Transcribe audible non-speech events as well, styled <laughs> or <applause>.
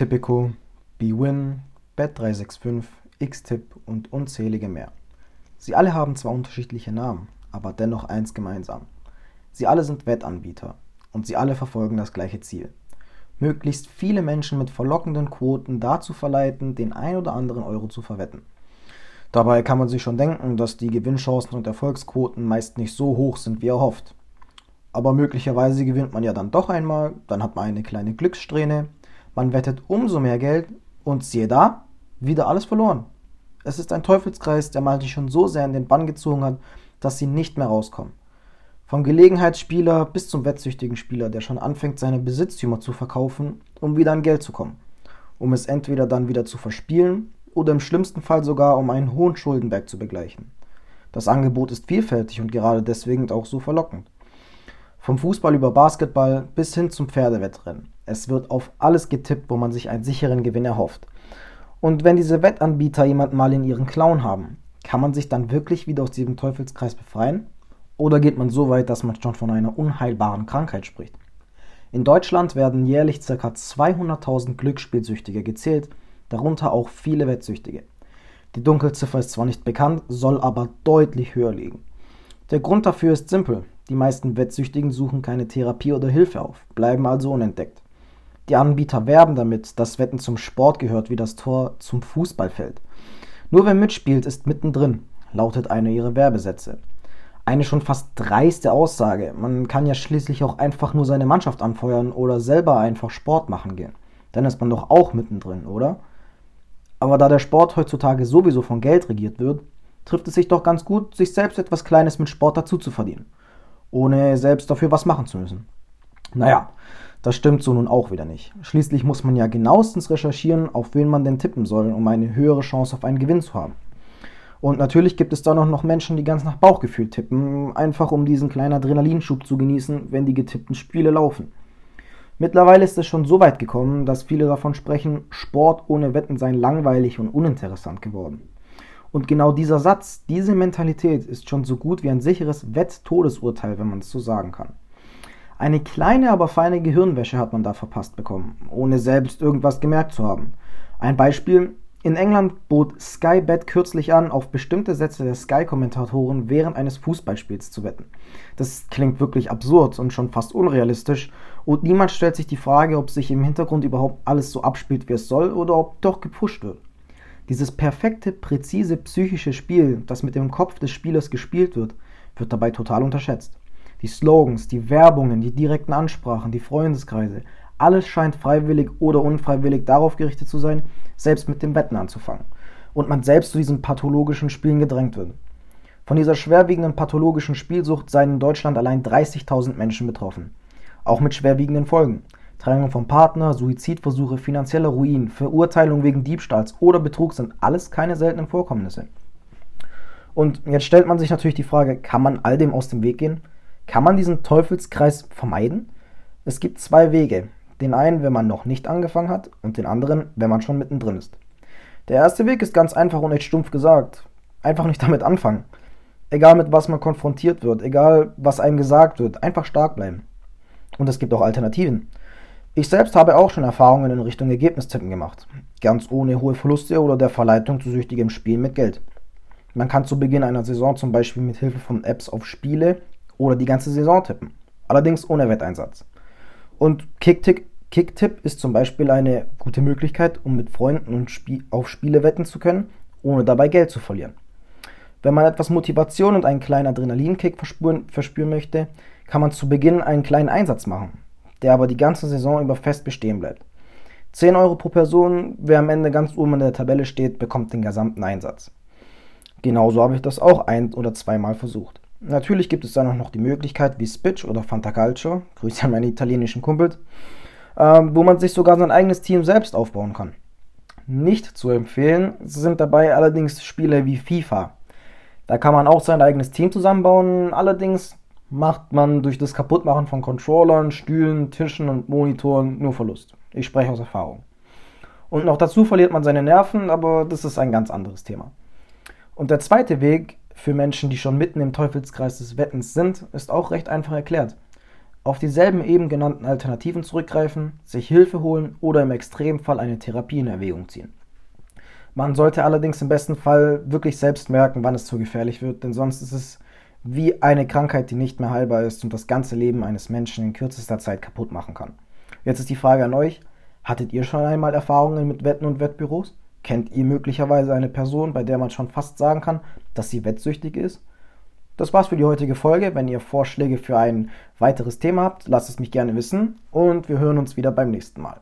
Tipico, bwin, Bet365, Xtip und unzählige mehr. Sie alle haben zwar unterschiedliche Namen, aber dennoch eins gemeinsam. Sie alle sind Wettanbieter und sie alle verfolgen das gleiche Ziel. Möglichst viele Menschen mit verlockenden Quoten dazu verleiten, den ein oder anderen Euro zu verwetten. Dabei kann man sich schon denken, dass die Gewinnchancen und Erfolgsquoten meist nicht so hoch sind, wie erhofft. Aber möglicherweise gewinnt man ja dann doch einmal, dann hat man eine kleine Glückssträhne, man wettet umso mehr Geld und siehe da, wieder alles verloren. Es ist ein Teufelskreis, der manche schon so sehr in den Bann gezogen hat, dass sie nicht mehr rauskommen. Vom Gelegenheitsspieler bis zum wettsüchtigen Spieler, der schon anfängt, seine Besitztümer zu verkaufen, um wieder an Geld zu kommen, um es entweder dann wieder zu verspielen oder im schlimmsten Fall sogar um einen hohen Schuldenberg zu begleichen. Das Angebot ist vielfältig und gerade deswegen auch so verlockend. Vom Fußball über Basketball bis hin zum Pferdewettrennen. Es wird auf alles getippt, wo man sich einen sicheren Gewinn erhofft. Und wenn diese Wettanbieter jemanden mal in ihren Klauen haben, kann man sich dann wirklich wieder aus diesem Teufelskreis befreien? Oder geht man so weit, dass man schon von einer unheilbaren Krankheit spricht? In Deutschland werden jährlich ca. 200.000 Glücksspielsüchtige gezählt, darunter auch viele Wettsüchtige. Die Dunkelziffer ist zwar nicht bekannt, soll aber deutlich höher liegen. Der Grund dafür ist simpel. Die meisten Wettsüchtigen suchen keine Therapie oder Hilfe auf, bleiben also unentdeckt. Die Anbieter werben damit, dass Wetten zum Sport gehört wie das Tor zum Fußballfeld. Nur wer mitspielt, ist mittendrin, lautet eine ihrer Werbesätze. Eine schon fast dreiste Aussage. Man kann ja schließlich auch einfach nur seine Mannschaft anfeuern oder selber einfach Sport machen gehen. Dann ist man doch auch mittendrin, oder? Aber da der Sport heutzutage sowieso von Geld regiert wird, trifft es sich doch ganz gut, sich selbst etwas Kleines mit Sport dazu zu verdienen, ohne selbst dafür was machen zu müssen. Naja, das stimmt so nun auch wieder nicht. Schließlich muss man ja genauestens recherchieren, auf wen man denn tippen soll, um eine höhere Chance auf einen Gewinn zu haben. Und natürlich gibt es da noch Menschen, die ganz nach Bauchgefühl tippen, einfach um diesen kleinen Adrenalinschub zu genießen, wenn die getippten Spiele laufen. Mittlerweile ist es schon so weit gekommen, dass viele davon sprechen, Sport ohne Wetten sei langweilig und uninteressant geworden. Und genau dieser Satz, diese Mentalität ist schon so gut wie ein sicheres Wett-Todesurteil, wenn man es so sagen kann. Eine kleine, aber feine Gehirnwäsche hat man da verpasst bekommen, ohne selbst irgendwas gemerkt zu haben. Ein Beispiel, in England bot Sky Bet kürzlich an, auf bestimmte Sätze der Sky-Kommentatoren während eines Fußballspiels zu wetten. Das klingt wirklich absurd und schon fast unrealistisch und niemand stellt sich die Frage, ob sich im Hintergrund überhaupt alles so abspielt, wie es soll oder ob doch gepusht wird. Dieses perfekte, präzise psychische Spiel, das mit dem Kopf des Spielers gespielt wird, wird dabei total unterschätzt. Die Slogans, die Werbungen, die direkten Ansprachen, die Freundeskreise, alles scheint freiwillig oder unfreiwillig darauf gerichtet zu sein, selbst mit dem Wetten anzufangen. Und man selbst zu diesen pathologischen Spielen gedrängt wird. Von dieser schwerwiegenden pathologischen Spielsucht seien in Deutschland allein 30.000 Menschen betroffen. Auch mit schwerwiegenden Folgen. Trennung vom Partner, Suizidversuche, finanzieller Ruin, Verurteilung wegen Diebstahls oder Betrug sind alles keine seltenen Vorkommnisse. Und jetzt stellt man sich natürlich die Frage, kann man all dem aus dem Weg gehen? Kann man diesen Teufelskreis vermeiden? Es gibt zwei Wege. Den einen, wenn man noch nicht angefangen hat, und den anderen, wenn man schon mittendrin ist. Der erste Weg ist ganz einfach und echt stumpf gesagt. Einfach nicht damit anfangen. Egal mit was man konfrontiert wird, egal was einem gesagt wird, einfach stark bleiben. Und es gibt auch Alternativen. Ich selbst habe auch schon Erfahrungen in Richtung Ergebnistippen gemacht. Ganz ohne hohe Verluste oder der Verleitung zu süchtigem Spielen mit Geld. Man kann zu Beginn einer Saison zum Beispiel mit Hilfe von Apps auf Spiele oder die ganze Saison tippen. Allerdings ohne Wetteinsatz. Und Kicktipp Kick ist zum Beispiel eine gute Möglichkeit, um mit Freunden auf Spiele wetten zu können, ohne dabei Geld zu verlieren. Wenn man etwas Motivation und einen kleinen Adrenalinkick verspüren, verspüren möchte, kann man zu Beginn einen kleinen Einsatz machen, der aber die ganze Saison über fest bestehen bleibt. 10 Euro pro Person, wer am Ende ganz oben in der Tabelle steht, bekommt den gesamten Einsatz. Genauso habe ich das auch ein- oder zweimal versucht. Natürlich gibt es dann auch noch die Möglichkeit wie Spitch oder Fantacalcio, <laughs> Grüße an meine italienischen Kumpels, ähm, wo man sich sogar sein eigenes Team selbst aufbauen kann. Nicht zu empfehlen sind dabei allerdings Spiele wie FIFA. Da kann man auch sein eigenes Team zusammenbauen, allerdings macht man durch das Kaputtmachen von Controllern, Stühlen, Tischen und Monitoren nur Verlust. Ich spreche aus Erfahrung. Und noch dazu verliert man seine Nerven, aber das ist ein ganz anderes Thema. Und der zweite Weg für Menschen, die schon mitten im Teufelskreis des Wettens sind, ist auch recht einfach erklärt. auf dieselben eben genannten Alternativen zurückgreifen, sich Hilfe holen oder im Extremfall eine Therapie in Erwägung ziehen. Man sollte allerdings im besten Fall wirklich selbst merken, wann es zu gefährlich wird, denn sonst ist es wie eine Krankheit, die nicht mehr heilbar ist und das ganze Leben eines Menschen in kürzester Zeit kaputt machen kann. Jetzt ist die Frage an euch, hattet ihr schon einmal Erfahrungen mit Wetten und Wettbüros? Kennt ihr möglicherweise eine Person, bei der man schon fast sagen kann, dass sie wettsüchtig ist? Das war's für die heutige Folge. Wenn ihr Vorschläge für ein weiteres Thema habt, lasst es mich gerne wissen und wir hören uns wieder beim nächsten Mal.